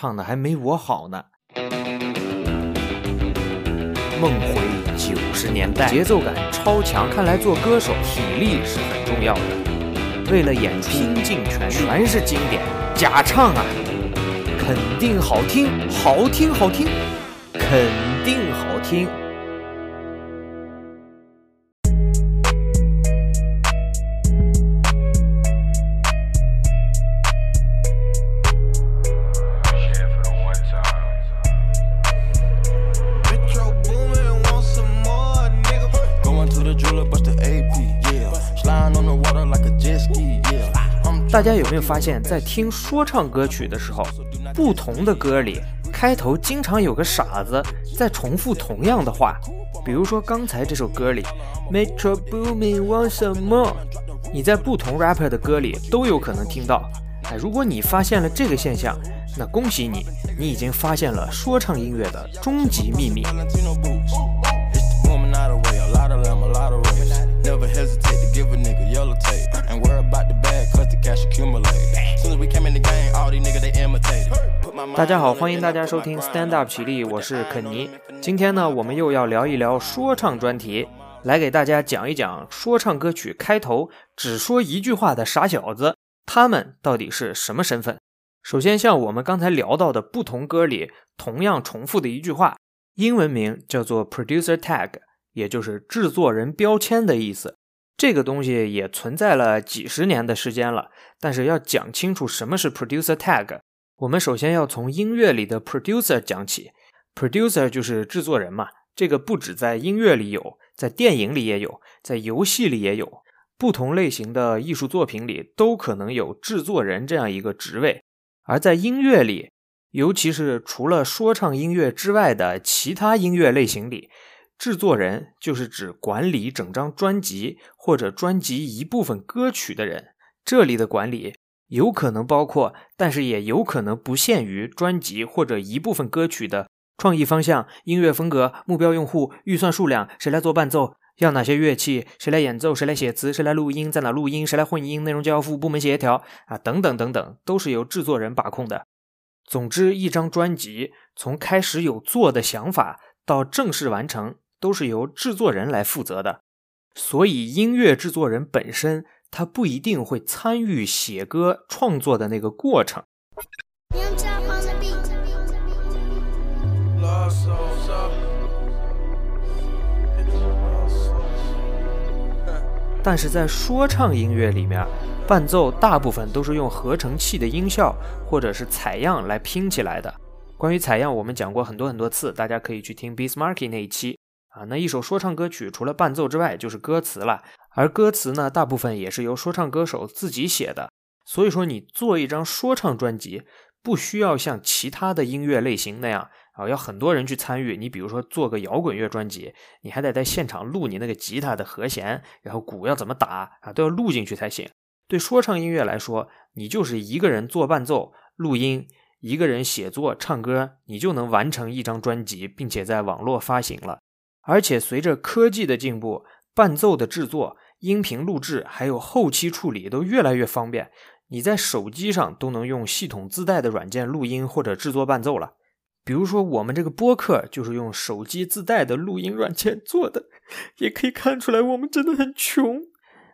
唱的还没我好呢。梦回九十年代，节奏感超强，看来做歌手体力是很重要的。为了演出拼尽全力，全是经典，假唱啊，肯定好听，好听，好听，肯定好听。大家有没有发现，在听说唱歌曲的时候，不同的歌里开头经常有个傻子在重复同样的话？比如说刚才这首歌里，Metro Boomin want some more，你在不同 rapper 的歌里都有可能听到。哎，如果你发现了这个现象，那恭喜你，你已经发现了说唱音乐的终极秘密。大家好，欢迎大家收听 Stand Up 起立，我是肯尼。今天呢，我们又要聊一聊说唱专题，来给大家讲一讲说唱歌曲开头只说一句话的傻小子，他们到底是什么身份？首先，像我们刚才聊到的不同歌里同样重复的一句话，英文名叫做 Producer Tag，也就是制作人标签的意思。这个东西也存在了几十年的时间了，但是要讲清楚什么是 producer tag，我们首先要从音乐里的 producer 讲起。producer 就是制作人嘛，这个不止在音乐里有，在电影里也有，在游戏里也有，不同类型的艺术作品里都可能有制作人这样一个职位。而在音乐里，尤其是除了说唱音乐之外的其他音乐类型里。制作人就是指管理整张专辑或者专辑一部分歌曲的人。这里的管理有可能包括，但是也有可能不限于专辑或者一部分歌曲的创意方向、音乐风格、目标用户、预算数量、谁来做伴奏、要哪些乐器、谁来演奏、谁来写词、谁来录音、在哪录音、谁来混音、内容交付、部门协调啊等等等等，都是由制作人把控的。总之，一张专辑从开始有做的想法到正式完成。都是由制作人来负责的，所以音乐制作人本身他不一定会参与写歌创作的那个过程。但是在说唱音乐里面，伴奏大部分都是用合成器的音效或者是采样来拼起来的。关于采样，我们讲过很多很多次，大家可以去听 b e a s m a r k y 那一期。啊，那一首说唱歌曲除了伴奏之外，就是歌词了。而歌词呢，大部分也是由说唱歌手自己写的。所以说，你做一张说唱专辑，不需要像其他的音乐类型那样啊，要很多人去参与。你比如说做个摇滚乐专辑，你还得在现场录你那个吉他的和弦，然后鼓要怎么打啊，都要录进去才行。对说唱音乐来说，你就是一个人做伴奏、录音，一个人写作、唱歌，你就能完成一张专辑，并且在网络发行了。而且随着科技的进步，伴奏的制作、音频录制还有后期处理都越来越方便。你在手机上都能用系统自带的软件录音或者制作伴奏了。比如说我们这个播客就是用手机自带的录音软件做的，也可以看出来我们真的很穷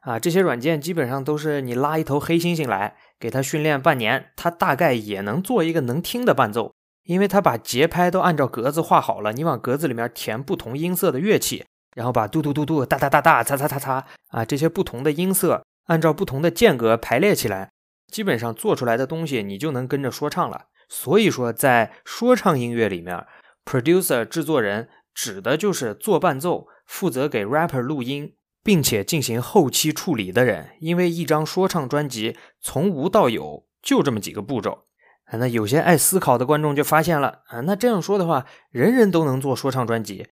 啊！这些软件基本上都是你拉一头黑猩猩来，给它训练半年，它大概也能做一个能听的伴奏。因为他把节拍都按照格子画好了，你往格子里面填不同音色的乐器，然后把嘟嘟嘟嘟、哒哒哒哒、擦擦擦擦啊这些不同的音色按照不同的间隔排列起来，基本上做出来的东西你就能跟着说唱了。所以说，在说唱音乐里面，producer 制作人指的就是做伴奏、负责给 rapper 录音，并且进行后期处理的人。因为一张说唱专辑从无到有就这么几个步骤。啊，那有些爱思考的观众就发现了啊，那这样说的话，人人都能做说唱专辑，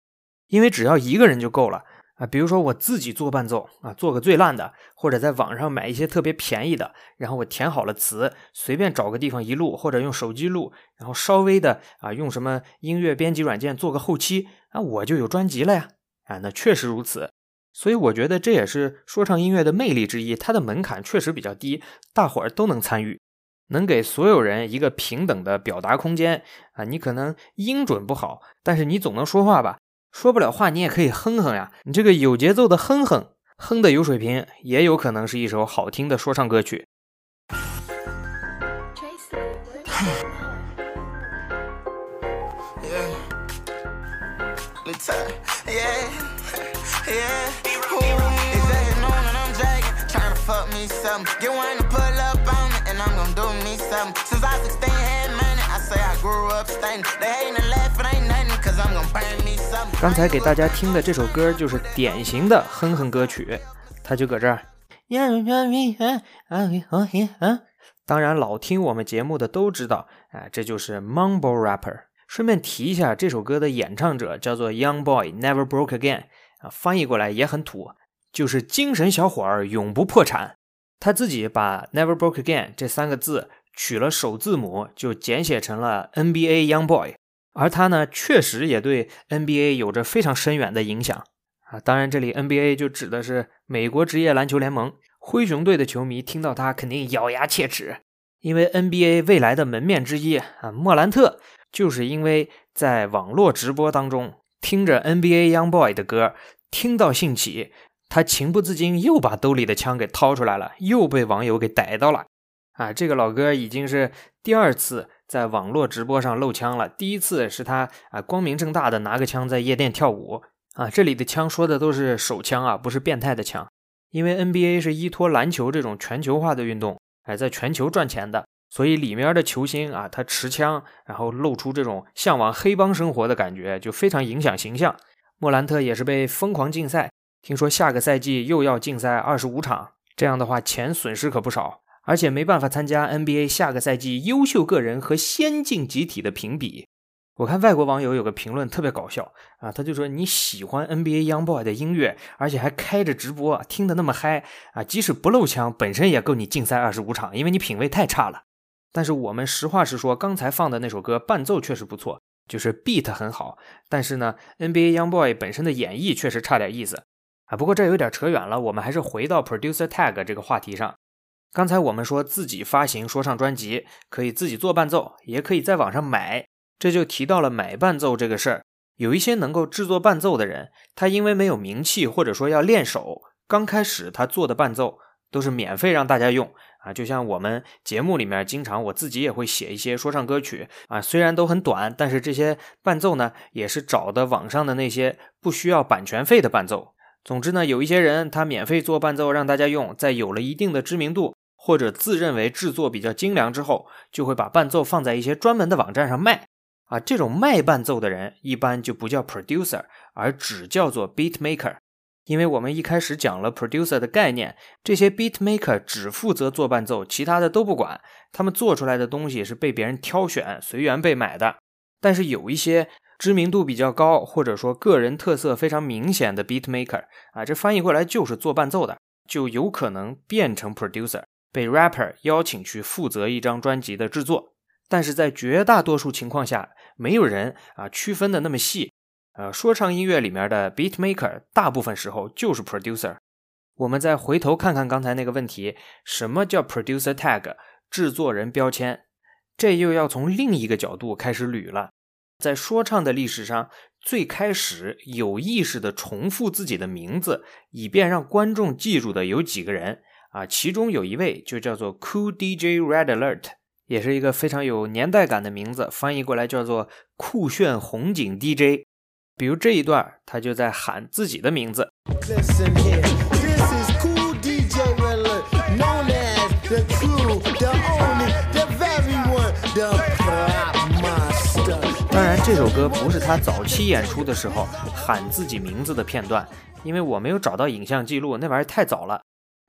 因为只要一个人就够了啊。比如说我自己做伴奏啊，做个最烂的，或者在网上买一些特别便宜的，然后我填好了词，随便找个地方一录，或者用手机录，然后稍微的啊，用什么音乐编辑软件做个后期啊，我就有专辑了呀。啊，那确实如此，所以我觉得这也是说唱音乐的魅力之一，它的门槛确实比较低，大伙儿都能参与。能给所有人一个平等的表达空间啊。你可能音准不好，但是你总能说话吧？说不了话，你也可以哼哼呀。你这个有节奏的哼哼，哼的有水平，也有可能是一首好听的说唱歌曲。刚才给大家听的这首歌就是典型的哼哼歌曲，他就搁这儿。当然，老听我们节目的都知道，哎，这就是 Mumble Rapper。顺便提一下，这首歌的演唱者叫做 Young Boy Never Broke Again，啊，翻译过来也很土，就是精神小伙儿永不破产。他自己把 Never Broke Again 这三个字取了首字母，就简写成了 NBA Young Boy。而他呢，确实也对 NBA 有着非常深远的影响啊。当然，这里 NBA 就指的是美国职业篮球联盟。灰熊队的球迷听到他肯定咬牙切齿，因为 NBA 未来的门面之一啊，莫兰特就是因为在网络直播当中听着 NBA Young Boy 的歌，听到兴起，他情不自禁又把兜里的枪给掏出来了，又被网友给逮到了啊。这个老哥已经是第二次。在网络直播上露枪了。第一次是他啊，光明正大的拿个枪在夜店跳舞啊。这里的枪说的都是手枪啊，不是变态的枪。因为 NBA 是依托篮球这种全球化的运动，哎，在全球赚钱的，所以里面的球星啊，他持枪，然后露出这种向往黑帮生活的感觉，就非常影响形象。莫兰特也是被疯狂禁赛，听说下个赛季又要禁赛二十五场，这样的话钱损失可不少。而且没办法参加 NBA 下个赛季优秀个人和先进集体的评比。我看外国网友有个评论特别搞笑啊，他就说你喜欢 NBA Young Boy 的音乐，而且还开着直播，听得那么嗨啊，即使不露枪，本身也够你禁赛二十五场，因为你品味太差了。但是我们实话实说，刚才放的那首歌伴奏确实不错，就是 beat 很好，但是呢，NBA Young Boy 本身的演绎确实差点意思啊。不过这有点扯远了，我们还是回到 Producer Tag 这个话题上。刚才我们说自己发行说唱专辑，可以自己做伴奏，也可以在网上买，这就提到了买伴奏这个事儿。有一些能够制作伴奏的人，他因为没有名气，或者说要练手，刚开始他做的伴奏都是免费让大家用啊。就像我们节目里面，经常我自己也会写一些说唱歌曲啊，虽然都很短，但是这些伴奏呢，也是找的网上的那些不需要版权费的伴奏。总之呢，有一些人他免费做伴奏让大家用，在有了一定的知名度。或者自认为制作比较精良之后，就会把伴奏放在一些专门的网站上卖。啊，这种卖伴奏的人一般就不叫 producer，而只叫做 beat maker。因为我们一开始讲了 producer 的概念，这些 beat maker 只负责做伴奏，其他的都不管。他们做出来的东西是被别人挑选、随缘被买的。但是有一些知名度比较高，或者说个人特色非常明显的 beat maker，啊，这翻译过来就是做伴奏的，就有可能变成 producer。被 rapper 邀请去负责一张专辑的制作，但是在绝大多数情况下，没有人啊区分的那么细。呃，说唱音乐里面的 beat maker 大部分时候就是 producer。我们再回头看看刚才那个问题，什么叫 producer tag 制作人标签？这又要从另一个角度开始捋了。在说唱的历史上，最开始有意识的重复自己的名字，以便让观众记住的有几个人。啊，其中有一位就叫做 Cool DJ Red Alert，也是一个非常有年代感的名字，翻译过来叫做酷炫红警 DJ。比如这一段，他就在喊自己的名字。当然，这首歌不是他早期演出的时候喊自己名字的片段，因为我没有找到影像记录，那玩意儿太早了。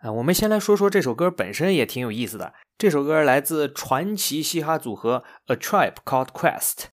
啊，我们先来说说这首歌本身也挺有意思的。这首歌来自传奇嘻哈组合 A Tribe Called Quest，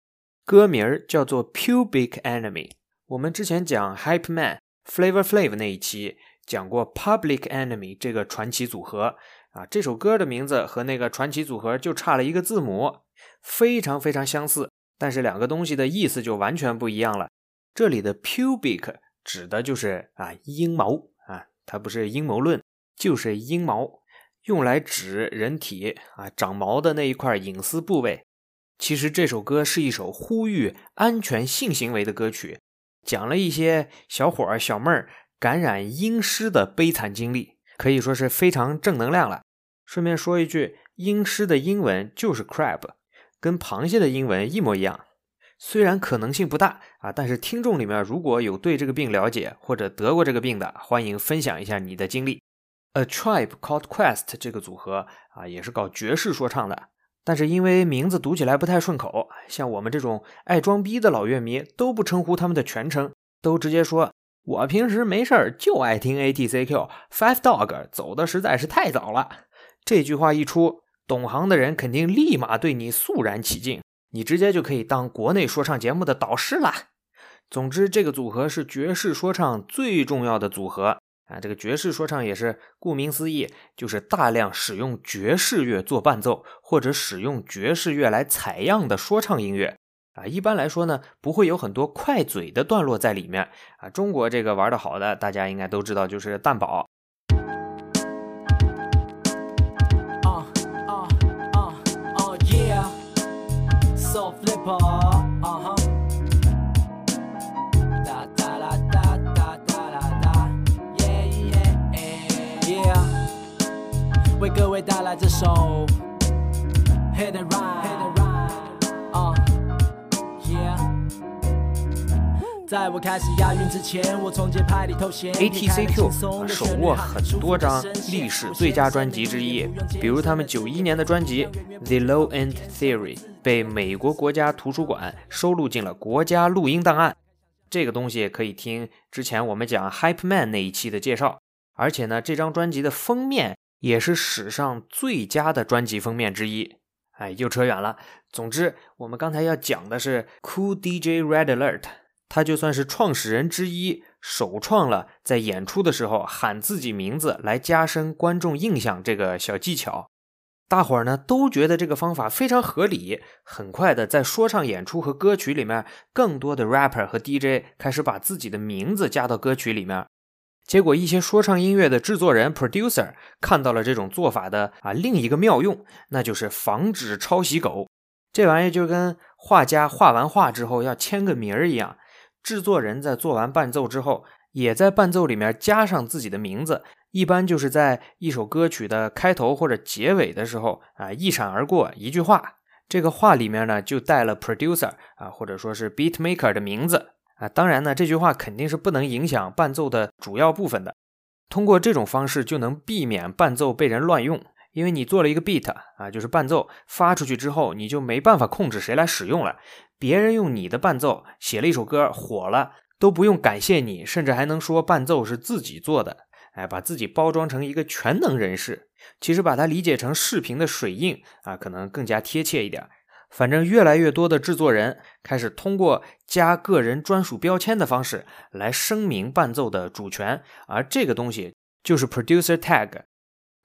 歌名儿叫做 Pubic Enemy。我们之前讲 Hype Man Flavor Flav 那一期讲过 Public Enemy 这个传奇组合啊，这首歌的名字和那个传奇组合就差了一个字母，非常非常相似，但是两个东西的意思就完全不一样了。这里的 Pubic 指的就是啊阴谋啊，它不是阴谋论。就是阴毛，用来指人体啊长毛的那一块隐私部位。其实这首歌是一首呼吁安全性行为的歌曲，讲了一些小伙儿小妹儿感染阴虱的悲惨经历，可以说是非常正能量了。顺便说一句，阴虱的英文就是 crab，跟螃蟹的英文一模一样。虽然可能性不大啊，但是听众里面如果有对这个病了解或者得过这个病的，欢迎分享一下你的经历。A Tribe Called Quest 这个组合啊，也是搞爵士说唱的。但是因为名字读起来不太顺口，像我们这种爱装逼的老乐迷都不称呼他们的全称，都直接说：“我平时没事儿就爱听 ATCQ Five Dog，走的实在是太早了。”这句话一出，懂行的人肯定立马对你肃然起敬，你直接就可以当国内说唱节目的导师了。总之，这个组合是爵士说唱最重要的组合。啊，这个爵士说唱也是顾名思义，就是大量使用爵士乐做伴奏，或者使用爵士乐来采样的说唱音乐。啊，一般来说呢，不会有很多快嘴的段落在里面。啊，中国这个玩的好的，大家应该都知道，就是蛋堡。位带来这首 Hit and Ride，啊，Yeah。在我开始押韵之前，我从节拍里头先 ATCQ 手握很多张历史最佳专辑之一，比如他们九一年的专辑 The Low End Theory 被美国国家图书馆收录进了国家录音档案。这个东西可以听之前我们讲 Hype Man 那一期的介绍。而且呢，这张专辑的封面。也是史上最佳的专辑封面之一。哎，又扯远了。总之，我们刚才要讲的是 Cool DJ Red Alert，他就算是创始人之一，首创了在演出的时候喊自己名字来加深观众印象这个小技巧。大伙儿呢都觉得这个方法非常合理。很快的，在说唱演出和歌曲里面，更多的 rapper 和 DJ 开始把自己的名字加到歌曲里面。结果，一些说唱音乐的制作人 （producer） 看到了这种做法的啊另一个妙用，那就是防止抄袭狗。这玩意儿就跟画家画完画之后要签个名儿一样，制作人在做完伴奏之后，也在伴奏里面加上自己的名字，一般就是在一首歌曲的开头或者结尾的时候啊一闪而过一句话，这个话里面呢就带了 producer 啊或者说是 beat maker 的名字。啊，当然呢，这句话肯定是不能影响伴奏的主要部分的。通过这种方式就能避免伴奏被人乱用，因为你做了一个 beat 啊，就是伴奏发出去之后，你就没办法控制谁来使用了。别人用你的伴奏写了一首歌火了，都不用感谢你，甚至还能说伴奏是自己做的。哎，把自己包装成一个全能人士，其实把它理解成视频的水印啊，可能更加贴切一点。反正越来越多的制作人开始通过加个人专属标签的方式来声明伴奏的主权，而这个东西就是 producer tag。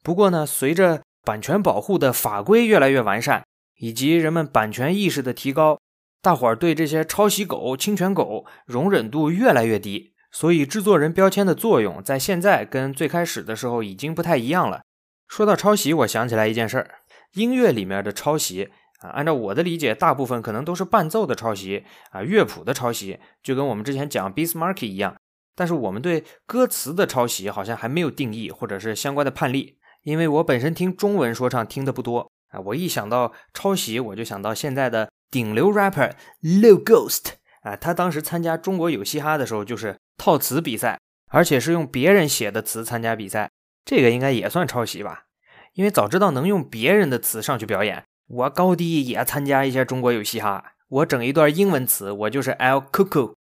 不过呢，随着版权保护的法规越来越完善，以及人们版权意识的提高，大伙儿对这些抄袭狗、侵权狗容忍度越来越低。所以，制作人标签的作用在现在跟最开始的时候已经不太一样了。说到抄袭，我想起来一件事儿：音乐里面的抄袭。按照我的理解，大部分可能都是伴奏的抄袭啊，乐谱的抄袭，就跟我们之前讲 Bismarck 一样。但是我们对歌词的抄袭好像还没有定义或者是相关的判例，因为我本身听中文说唱听的不多啊。我一想到抄袭，我就想到现在的顶流 rapper Low Ghost 啊，他当时参加中国有嘻哈的时候就是套词比赛，而且是用别人写的词参加比赛，这个应该也算抄袭吧？因为早知道能用别人的词上去表演。我高低也参加一下中国有嘻哈，我整一段英文词，我就是 L Coco。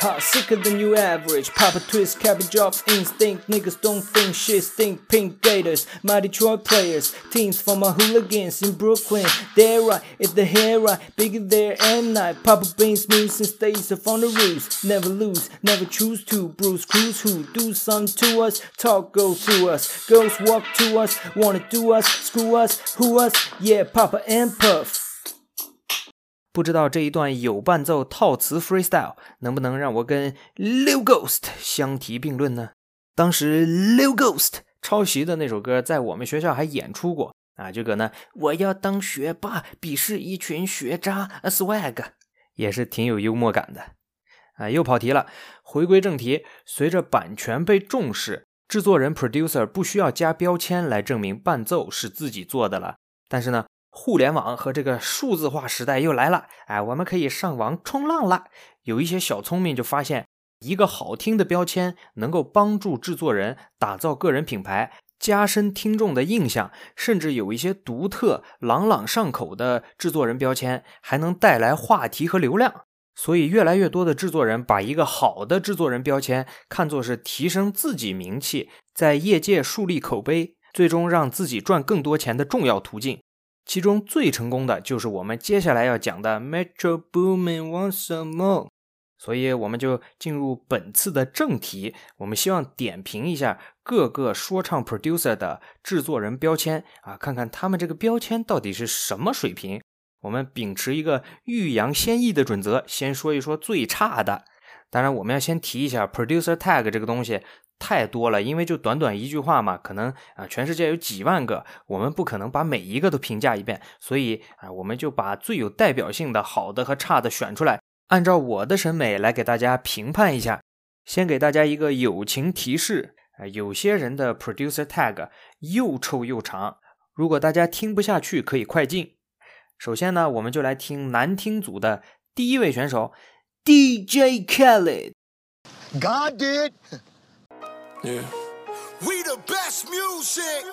Hot, sicker than you average. Papa twist, cabbage off instinct. Niggas don't think shit stink. Pink Gators, my Detroit players. Teams for my hooligans in Brooklyn. They're right, it's the hair right, bigger there and night. Papa beans moves and stays up on the roofs. Never lose, never choose to. Bruce Cruz who do some to us. Talk go through us. Girls walk to us, wanna do us, screw us, who us? Yeah, Papa and Puff. 不知道这一段有伴奏套词 freestyle 能不能让我跟 Lil Ghost 相提并论呢？当时 Lil Ghost 抄袭的那首歌在我们学校还演出过啊，这个呢，我要当学霸，鄙视一群学渣，swag 也是挺有幽默感的啊。又跑题了，回归正题，随着版权被重视，制作人 producer 不需要加标签来证明伴奏是自己做的了。但是呢？互联网和这个数字化时代又来了，哎，我们可以上网冲浪了。有一些小聪明就发现，一个好听的标签能够帮助制作人打造个人品牌，加深听众的印象，甚至有一些独特、朗朗上口的制作人标签，还能带来话题和流量。所以，越来越多的制作人把一个好的制作人标签看作是提升自己名气，在业界树立口碑，最终让自己赚更多钱的重要途径。其中最成功的就是我们接下来要讲的 Metro Boomin Want Some More，所以我们就进入本次的正题。我们希望点评一下各个说唱 producer 的制作人标签啊，看看他们这个标签到底是什么水平。我们秉持一个欲扬先抑的准则，先说一说最差的。当然，我们要先提一下 producer tag 这个东西。太多了，因为就短短一句话嘛，可能啊，全世界有几万个，我们不可能把每一个都评价一遍，所以啊，我们就把最有代表性的好的和差的选出来，按照我的审美来给大家评判一下。先给大家一个友情提示啊，有些人的 producer tag 又臭又长，如果大家听不下去，可以快进。首先呢，我们就来听难听组的第一位选手 DJ Kelly。God did. Yeah. We the best music.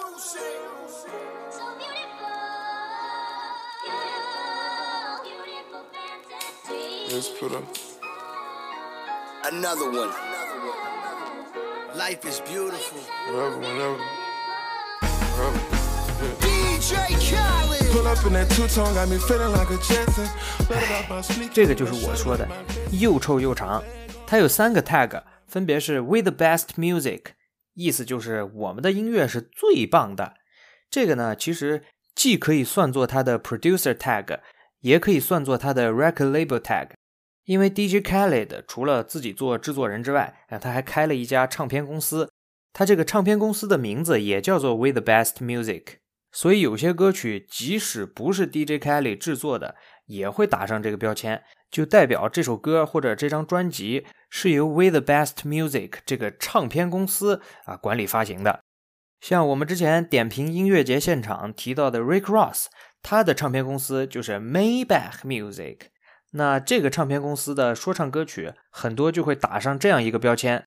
Let's put up another one. Life is beautiful. Whatever, whenever. DJ Khaled. Pull up in that two tone, got me feeling like a Jetson. 这个就是我说的，又臭又长。它有三个 tag。分别是 with the best music，意思就是我们的音乐是最棒的。这个呢，其实既可以算作它的 producer tag，也可以算作它的 record label tag。因为 DJ Khaled 除了自己做制作人之外，啊，他还开了一家唱片公司，他这个唱片公司的名字也叫做 with the best music。所以有些歌曲即使不是 DJ Khaled 制作的，也会打上这个标签。就代表这首歌或者这张专辑是由 With the Best Music 这个唱片公司啊管理发行的。像我们之前点评音乐节现场提到的 Rick Ross，他的唱片公司就是 Maybach Music。那这个唱片公司的说唱歌曲很多就会打上这样一个标签。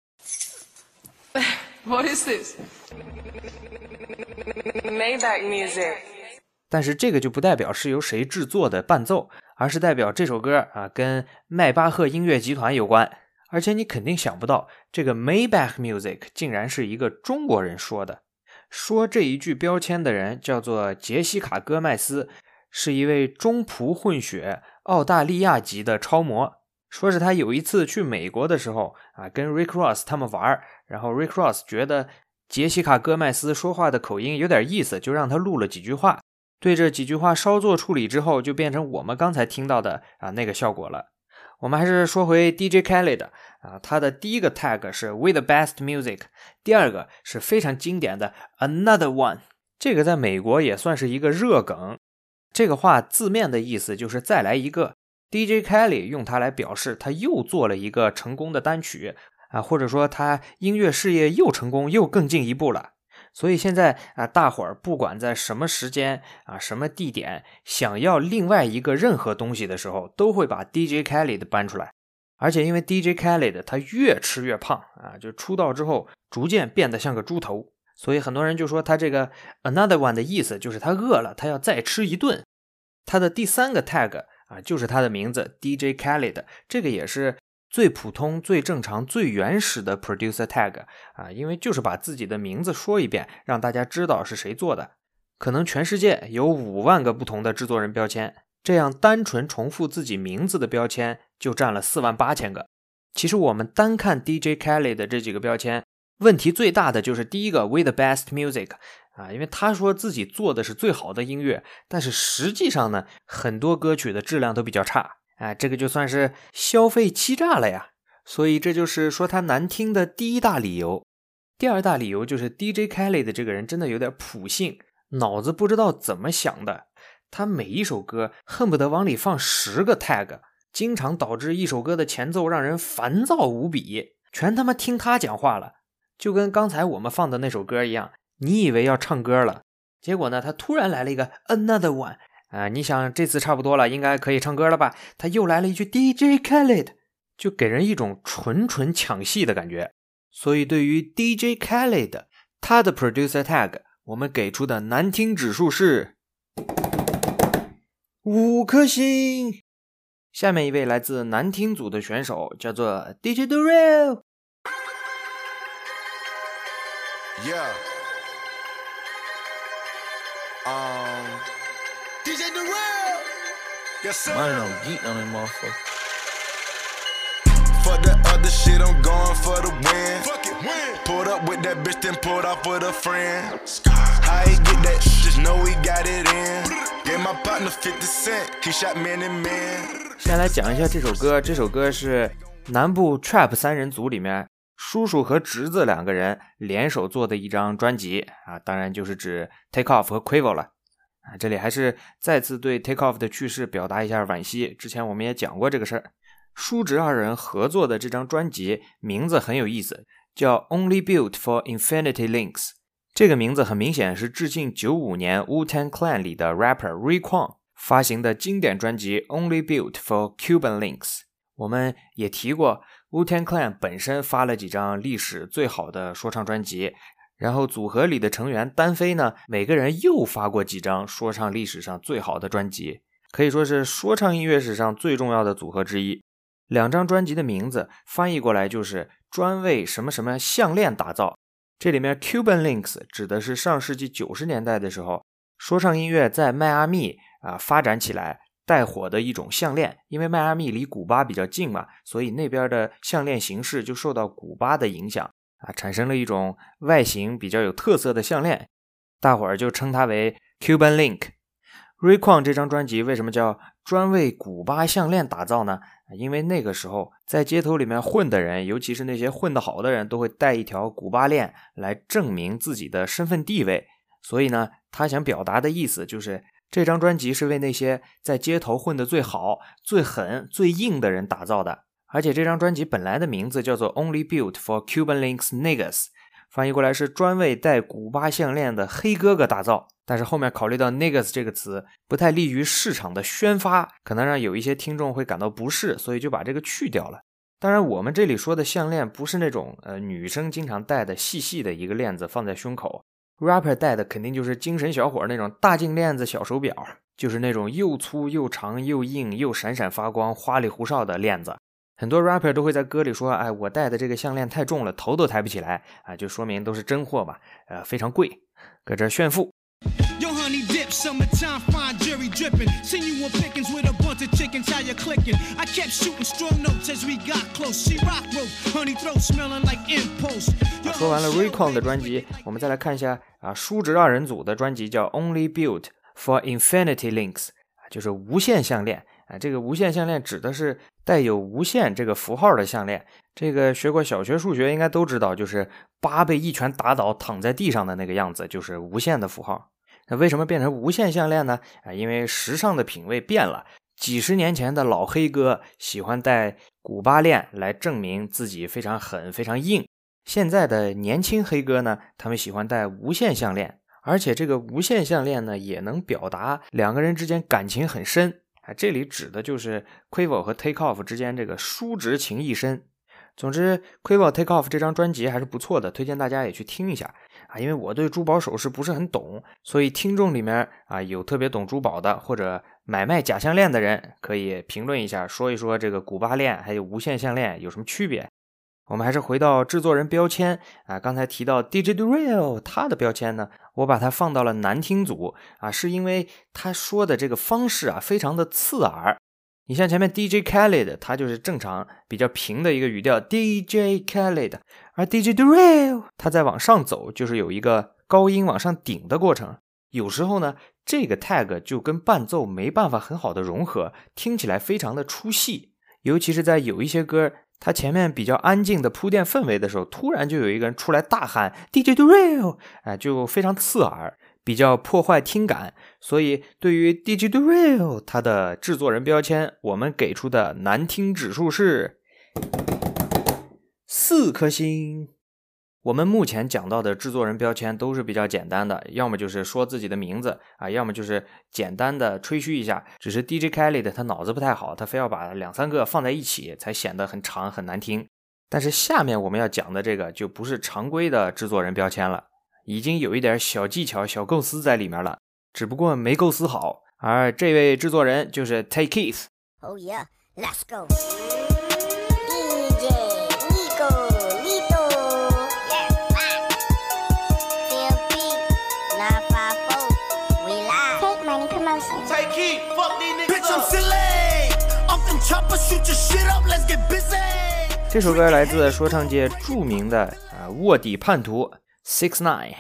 What is this? Maybach Music。但是这个就不代表是由谁制作的伴奏。而是代表这首歌啊，跟迈巴赫音乐集团有关。而且你肯定想不到，这个 Maybach Music 竟然是一个中国人说的。说这一句标签的人叫做杰西卡·戈麦斯，是一位中葡混血澳大利亚籍的超模。说是他有一次去美国的时候啊，跟 Rick Ross 他们玩，然后 Rick Ross 觉得杰西卡·戈麦斯说话的口音有点意思，就让他录了几句话。对这几句话稍作处理之后，就变成我们刚才听到的啊那个效果了。我们还是说回 DJ Kelly 的啊，他的第一个 tag 是 With the best music，第二个是非常经典的 Another one，这个在美国也算是一个热梗。这个话字面的意思就是再来一个。DJ Kelly 用它来表示他又做了一个成功的单曲啊，或者说他音乐事业又成功又更进一步了。所以现在啊，大伙儿不管在什么时间啊、什么地点，想要另外一个任何东西的时候，都会把 DJ Khaled 搬出来。而且因为 DJ Khaled 他越吃越胖啊，就出道之后逐渐变得像个猪头，所以很多人就说他这个 Another One 的意思就是他饿了，他要再吃一顿。他的第三个 tag 啊，就是他的名字 DJ Khaled，这个也是。最普通、最正常、最原始的 producer tag 啊，因为就是把自己的名字说一遍，让大家知道是谁做的。可能全世界有五万个不同的制作人标签，这样单纯重复自己名字的标签就占了四万八千个。其实我们单看 DJ Kelly 的这几个标签，问题最大的就是第一个 with the best music 啊，因为他说自己做的是最好的音乐，但是实际上呢，很多歌曲的质量都比较差，啊，这个就算是消费欺诈了呀。所以这就是说他难听的第一大理由。第二大理由就是 DJ Kelly 的这个人真的有点普信，脑子不知道怎么想的，他每一首歌恨不得往里放十个 tag，经常导致一首歌的前奏让人烦躁无比，全他妈听他讲话了，就跟刚才我们放的那首歌一样。你以为要唱歌了，结果呢？他突然来了一个 another one 啊！你想这次差不多了，应该可以唱歌了吧？他又来了一句 DJ Khaled，就给人一种纯纯抢戏的感觉。所以对于 DJ Khaled，他的 producer tag，我们给出的难听指数是五颗星。下面一位来自难听组的选手叫做 DJ d u r e l Yeah。Um, DJ Durrell. Yes, sir. I don't know, geek on that motherfucker. For the other shit, I'm going for the win. Fuck it, win. Pulled up with that bitch, then pulled off with a friend. How he get that? Just know he got it in. Gave my partner 50 cent, he shot man and man. 先来讲一下这首歌，这首歌是南部 Trap 三人组里面叔叔和侄子两个人联手做的一张专辑啊，当然就是指 Take Off 和 Quavo 了啊。这里还是再次对 Take Off 的去世表达一下惋惜。之前我们也讲过这个事儿。叔侄二人合作的这张专辑名字很有意思，叫 Only Built for Infinity Links。这个名字很明显是致敬九五年 Wu Tang Clan 里的 rapper Raekwon 发行的经典专辑 Only Built for Cuban Links。我们也提过，Wu Tang Clan 本身发了几张历史最好的说唱专辑，然后组合里的成员单飞呢，每个人又发过几张说唱历史上最好的专辑，可以说是说唱音乐史上最重要的组合之一。两张专辑的名字翻译过来就是专为什么什么项链打造。这里面 Cuban Links 指的是上世纪九十年代的时候，说唱音乐在迈阿密啊发展起来。带火的一种项链，因为迈阿密离古巴比较近嘛，所以那边的项链形式就受到古巴的影响啊，产生了一种外形比较有特色的项链，大伙儿就称它为 Cuban Link。r a y q u n 这张专辑为什么叫专为古巴项链打造呢？因为那个时候在街头里面混的人，尤其是那些混得好的人，都会带一条古巴链来证明自己的身份地位，所以呢，他想表达的意思就是。这张专辑是为那些在街头混得最好、最狠、最硬的人打造的，而且这张专辑本来的名字叫做 Only Built for Cuban Links Niggas，翻译过来是专为戴古巴项链的黑哥哥打造。但是后面考虑到 Niggas 这个词不太利于市场的宣发，可能让有一些听众会感到不适，所以就把这个去掉了。当然，我们这里说的项链不是那种呃女生经常戴的细细的一个链子放在胸口。rapper 戴的肯定就是精神小伙那种大金链子小手表，就是那种又粗又长又硬又闪闪发光、花里胡哨的链子。很多 rapper 都会在歌里说：“哎，我戴的这个项链太重了，头都抬不起来。”啊，就说明都是真货吧，呃，非常贵，搁这炫富。说完了 Raycon 的专辑，我们再来看一下啊，叔侄二人组的专辑叫 Only Built for Infinity Links，啊，就是无限项链啊。这个无限项链指的是带有无限这个符号的项链。这个学过小学数学应该都知道，就是八被一拳打倒躺在地上的那个样子，就是无限的符号。那为什么变成无限项链呢？啊，因为时尚的品味变了。几十年前的老黑哥喜欢戴古巴链来证明自己非常狠、非常硬。现在的年轻黑哥呢，他们喜欢戴无限项链，而且这个无限项链呢，也能表达两个人之间感情很深。这里指的就是 Quavo 和 Take Off 之间这个叔侄情谊深。总之，Quavo Take Off 这张专辑还是不错的，推荐大家也去听一下。啊，因为我对珠宝首饰不是很懂，所以听众里面啊有特别懂珠宝的或者买卖假项链的人，可以评论一下，说一说这个古巴链还有无限项链有什么区别。我们还是回到制作人标签啊，刚才提到 DJ Durrell 他的标签呢，我把它放到了难听组啊，是因为他说的这个方式啊非常的刺耳。你像前面 DJ Khaled，他就是正常比较平的一个语调，DJ Khaled，而 DJ Durrell 他在往上走，就是有一个高音往上顶的过程。有时候呢，这个 tag 就跟伴奏没办法很好的融合，听起来非常的出戏。尤其是在有一些歌，它前面比较安静的铺垫氛围的时候，突然就有一个人出来大喊 DJ Do Real，哎，就非常刺耳，比较破坏听感。所以对于 DJ Do Real 它的制作人标签，我们给出的难听指数是四颗星。我们目前讲到的制作人标签都是比较简单的，要么就是说自己的名字啊，要么就是简单的吹嘘一下。只是 DJ Kelly 的他脑子不太好，他非要把两三个放在一起，才显得很长很难听。但是下面我们要讲的这个就不是常规的制作人标签了，已经有一点小技巧、小构思在里面了，只不过没构思好。而这位制作人就是 Take Keith。Oh yeah, let's go. 这首歌来自说唱界著名的啊、卧底叛徒 Six Nine，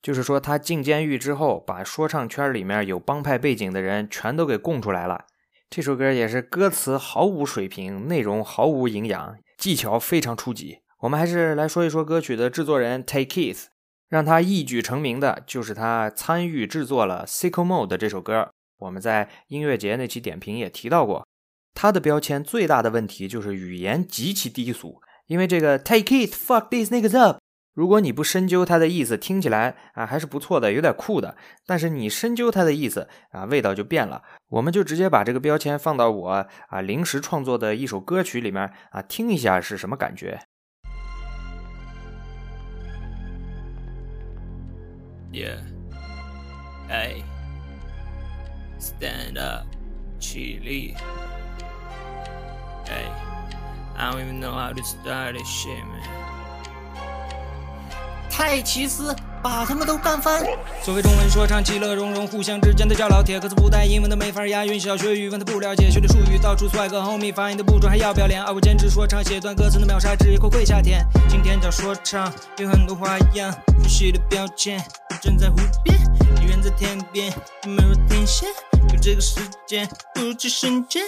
就是说他进监狱之后，把说唱圈里面有帮派背景的人全都给供出来了。这首歌也是歌词毫无水平，内容毫无营养，技巧非常初级。我们还是来说一说歌曲的制作人 Take Keith，让他一举成名的就是他参与制作了《Sicko Mode》这首歌。我们在音乐节那期点评也提到过，他的标签最大的问题就是语言极其低俗，因为这个 Take it, fuck these niggas up。如果你不深究它的意思，听起来啊还是不错的，有点酷的。但是你深究它的意思啊，味道就变了。我们就直接把这个标签放到我啊临时创作的一首歌曲里面啊，听一下是什么感觉。Yeah. Hey. Stand up. Chili. Hey. I don't even know how to start this shit, man. 太奇斯，把他们都干翻。所谓中文说唱，其乐融融，互相之间的叫老铁，歌词不带英文的没法押韵，小学语文的不了解，学的术语到处帅哥 homie，发音的不准还要不要脸？而我坚持说唱，写段歌词的秒杀，只一口跪下天。今天叫说唱，有很多花样，熟悉的标签，正在湖边，你远在天边，没有天线，有这个时间，不知瞬间。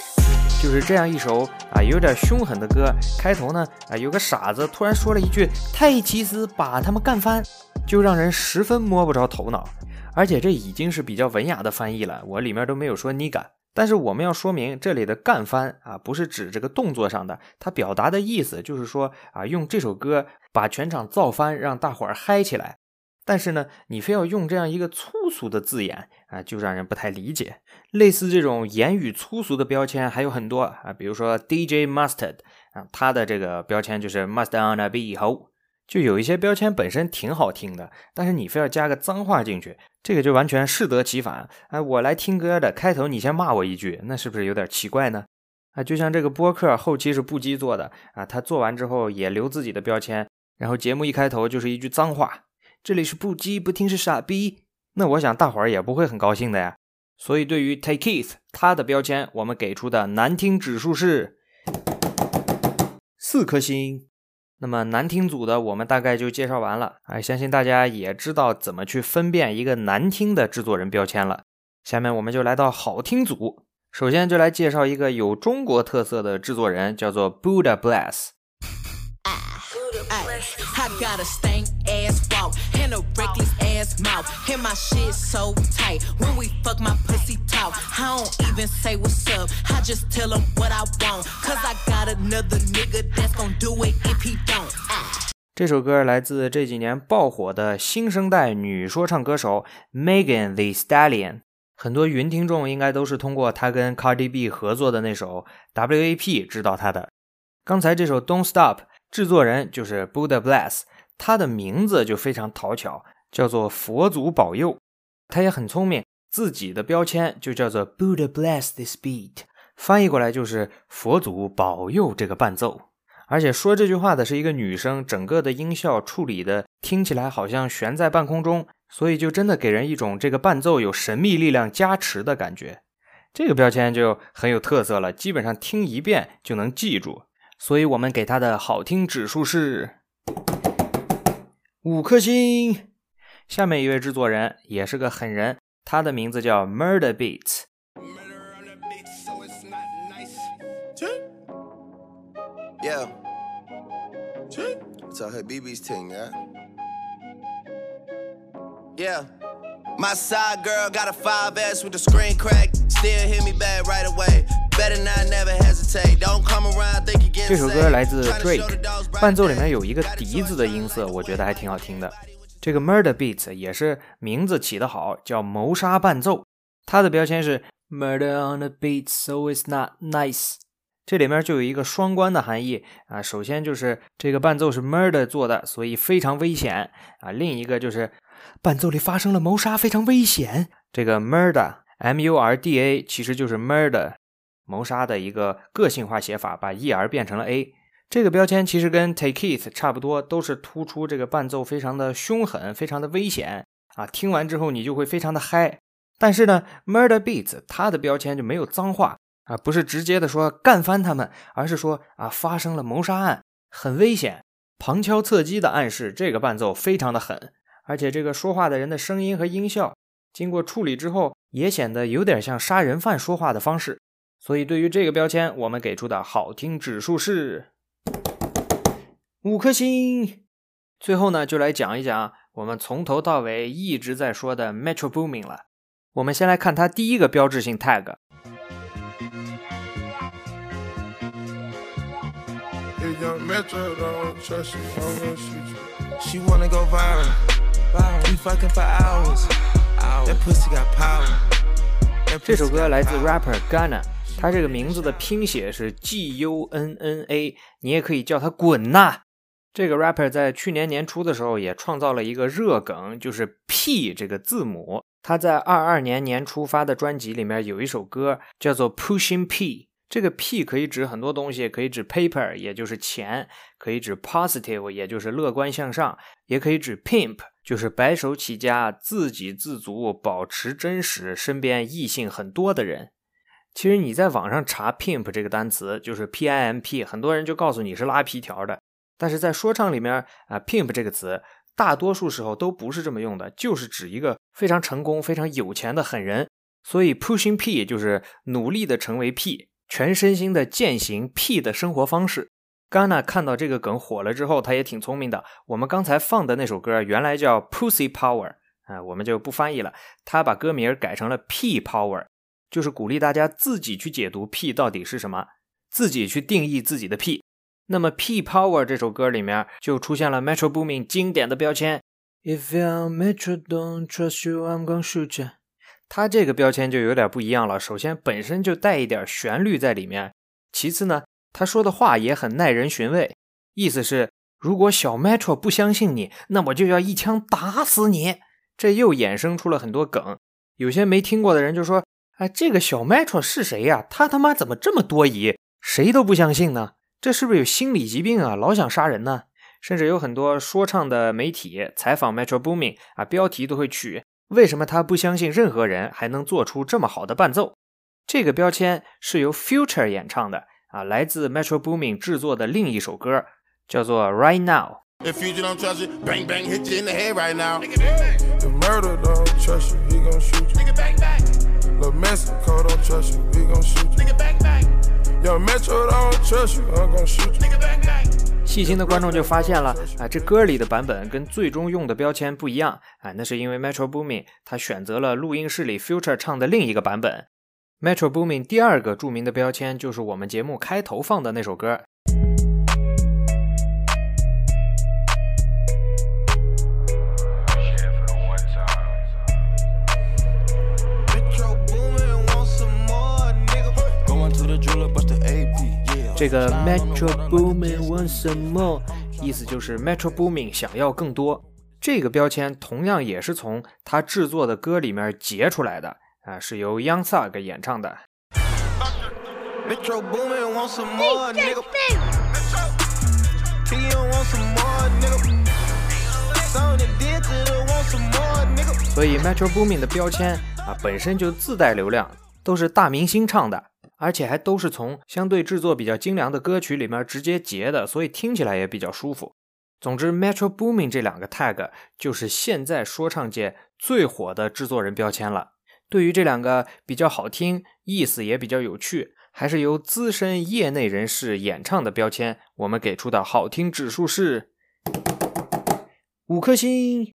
就是这样一首啊有点凶狠的歌，开头呢啊有个傻子突然说了一句“泰奇斯把他们干翻”，就让人十分摸不着头脑。而且这已经是比较文雅的翻译了，我里面都没有说你敢。但是我们要说明，这里的干翻啊不是指这个动作上的，它表达的意思就是说啊用这首歌把全场造翻，让大伙儿嗨起来。但是呢，你非要用这样一个粗俗的字眼啊，就让人不太理解。类似这种言语粗俗的标签还有很多啊，比如说 DJ Mustard 啊，他的这个标签就是 Must on a be。就有一些标签本身挺好听的，但是你非要加个脏话进去，这个就完全适得其反。哎，我来听歌的，开头你先骂我一句，那是不是有点奇怪呢？啊，就像这个播客后期是布基做的啊，他做完之后也留自己的标签，然后节目一开头就是一句脏话。这里是不羁，不听是傻逼。那我想大伙儿也不会很高兴的呀。所以对于 Take Keith 他的标签，我们给出的难听指数是四颗星。那么难听组的我们大概就介绍完了，哎，相信大家也知道怎么去分辨一个难听的制作人标签了。下面我们就来到好听组，首先就来介绍一个有中国特色的制作人，叫做 Buddha Bless。Ay, I got a stank ass walk and a reckless ass mouth. And my shit so tight. When we fuck, my pussy talk. I don't even say what's up. I just tell him what I want. Cause I got another nigga that's gonna do it if he don't. Ay. 这首歌来自这几年爆火的新生代女说唱歌手 Megan Thee Stallion。很多云听众应该都是通过她跟 Cardi B 合作的那首 WAP 知道她的。刚才这首 Don't Stop， 制作人就是 Buddha Bless，他的名字就非常讨巧，叫做佛祖保佑。他也很聪明，自己的标签就叫做 Buddha Bless this beat，翻译过来就是佛祖保佑这个伴奏。而且说这句话的是一个女生，整个的音效处理的听起来好像悬在半空中，所以就真的给人一种这个伴奏有神秘力量加持的感觉。这个标签就很有特色了，基本上听一遍就能记住。所以我们给它的好听指数是五颗星。下面一位制作人也是个狠人，他的名字叫 Murder Beats。Yeah. Tell her BB's ting yeah. Yeah. My side girl got a 5S with the screen crack. Still hit me back right away. 这首歌来自 Drake，伴奏里面有一个笛子的音色，我觉得还挺好听的。这个 Murder Beats 也是名字起得好，叫谋杀伴奏。它的标签是 Murder on the beat, so it's not nice。这里面就有一个双关的含义啊。首先就是这个伴奏是 Murder 做的，所以非常危险啊。另一个就是伴奏里发生了谋杀，非常危险。这个 Murder M U R D A 其实就是 Murder 谋杀的一个个性化写法，把 E R 变成了 A。这个标签其实跟 Take It 差不多，都是突出这个伴奏非常的凶狠，非常的危险啊。听完之后你就会非常的嗨。但是呢，Murder Beats 它的标签就没有脏话啊，不是直接的说干翻他们，而是说啊发生了谋杀案，很危险，旁敲侧击的暗示这个伴奏非常的狠，而且这个说话的人的声音和音效经过处理之后，也显得有点像杀人犯说话的方式。所以对于这个标签，我们给出的好听指数是五颗星。最后呢，就来讲一讲我们从头到尾一直在说的 Metro Booming 了。我们先来看它第一个标志性 tag。这首歌来自 rapper Gunna，他这个名字的拼写是 G U N N A，你也可以叫他滚呐。这个 rapper 在去年年初的时候也创造了一个热梗，就是 P 这个字母。他在二二年年初发的专辑里面有一首歌叫做 Pushing P。这个 P 可以指很多东西，可以指 paper，也就是钱；可以指 positive，也就是乐观向上；也可以指 pimp，就是白手起家、自给自足、保持真实、身边异性很多的人。其实你在网上查 pimp 这个单词，就是 P I M P，很多人就告诉你是拉皮条的。但是在说唱里面啊，pimp 这个词大多数时候都不是这么用的，就是指一个非常成功、非常有钱的狠人。所以 pushing P 就是努力的成为 P，全身心的践行 P 的生活方式。Gana 看到这个梗火了之后，他也挺聪明的。我们刚才放的那首歌原来叫 Pussy Power 啊，我们就不翻译了，他把歌名改成了 P Power，就是鼓励大家自己去解读 P 到底是什么，自己去定义自己的 P。那么《P Power》这首歌里面就出现了 Metro Boomin 经典的标签：If your Metro don't trust you, I'm gonna shoot you。它这个标签就有点不一样了。首先，本身就带一点旋律在里面；其次呢，他说的话也很耐人寻味，意思是如果小 Metro 不相信你，那我就要一枪打死你。这又衍生出了很多梗。有些没听过的人就说：“哎，这个小 Metro 是谁呀？他他妈怎么这么多疑？谁都不相信呢？”这是不是有心理疾病啊？老想杀人呢？甚至有很多说唱的媒体采访 Metro Boomin 啊，标题都会取“为什么他不相信任何人，还能做出这么好的伴奏”。这个标签是由 Future 演唱的啊，来自 Metro Boomin 制作的另一首歌，叫做 Right Now。If you don't trust you, bang bang hit you in the head right now. If murder don't trust you, he gon' shoot you. Nigga bang bang. Lil Mexico don't trust you, we gon' shoot you. Nigga bang bang. Yo Metro don't trust you, I'm gon' shoot you. Nigga bang bang. 细心的观众就发现了啊，这歌里的版本跟最终用的标签不一样啊，那是因为 Metro Boomin 他选择了录音室里 Future 唱的另一个版本。Metro Boomin 第二个著名的标签就是我们节目开头放的那首歌。这个 Metro Boomin want some more，意思就是 Metro Boomin 想要更多。这个标签同样也是从他制作的歌里面截出来的啊，是由 Young Thug 演唱的。Metro Boomin, want some more, nigga. P don't want some more, nigga. Sony Digital want some more, nigga. 所以 Metro Boomin 的标签啊本身就自带流量，都是大明星唱的，而且还都是从相对制作比较精良的歌曲里面直接截的，所以听起来也比较舒服。总之，Metro Boomin 这两个 tag 就是现在说唱界最火的制作人标签了。对于这两个比较好听、意思也比较有趣，还是由资深业内人士演唱的标签，我们给出的好听指数是五颗星。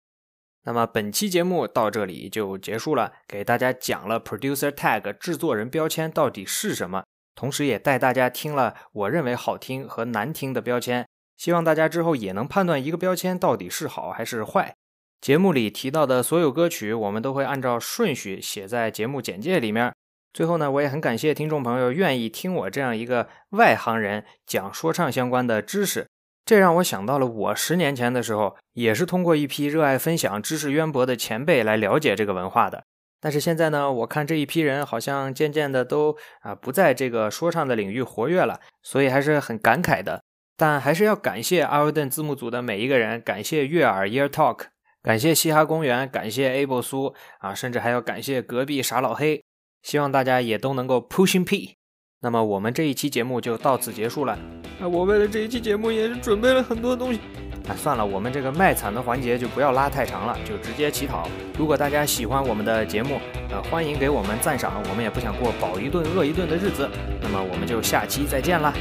那么本期节目到这里就结束了，给大家讲了 producer tag 制作人标签到底是什么，同时也带大家听了我认为好听和难听的标签，希望大家之后也能判断一个标签到底是好还是坏。节目里提到的所有歌曲，我们都会按照顺序写在节目简介里面。最后呢，我也很感谢听众朋友愿意听我这样一个外行人讲说唱相关的知识。这让我想到了我十年前的时候，也是通过一批热爱分享、知识渊博的前辈来了解这个文化的。但是现在呢，我看这一批人好像渐渐的都啊不在这个说唱的领域活跃了，所以还是很感慨的。但还是要感谢阿尔顿字幕组的每一个人，感谢悦耳 Ear Talk，感谢嘻哈公园，感谢 Able 苏啊，甚至还要感谢隔壁傻老黑。希望大家也都能够 pushing P。那么我们这一期节目就到此结束了。啊，我为了这一期节目也是准备了很多东西。啊，算了，我们这个卖惨的环节就不要拉太长了，就直接乞讨。如果大家喜欢我们的节目，呃，欢迎给我们赞赏。我们也不想过饱一顿饿一顿的日子。那么我们就下期再见啦。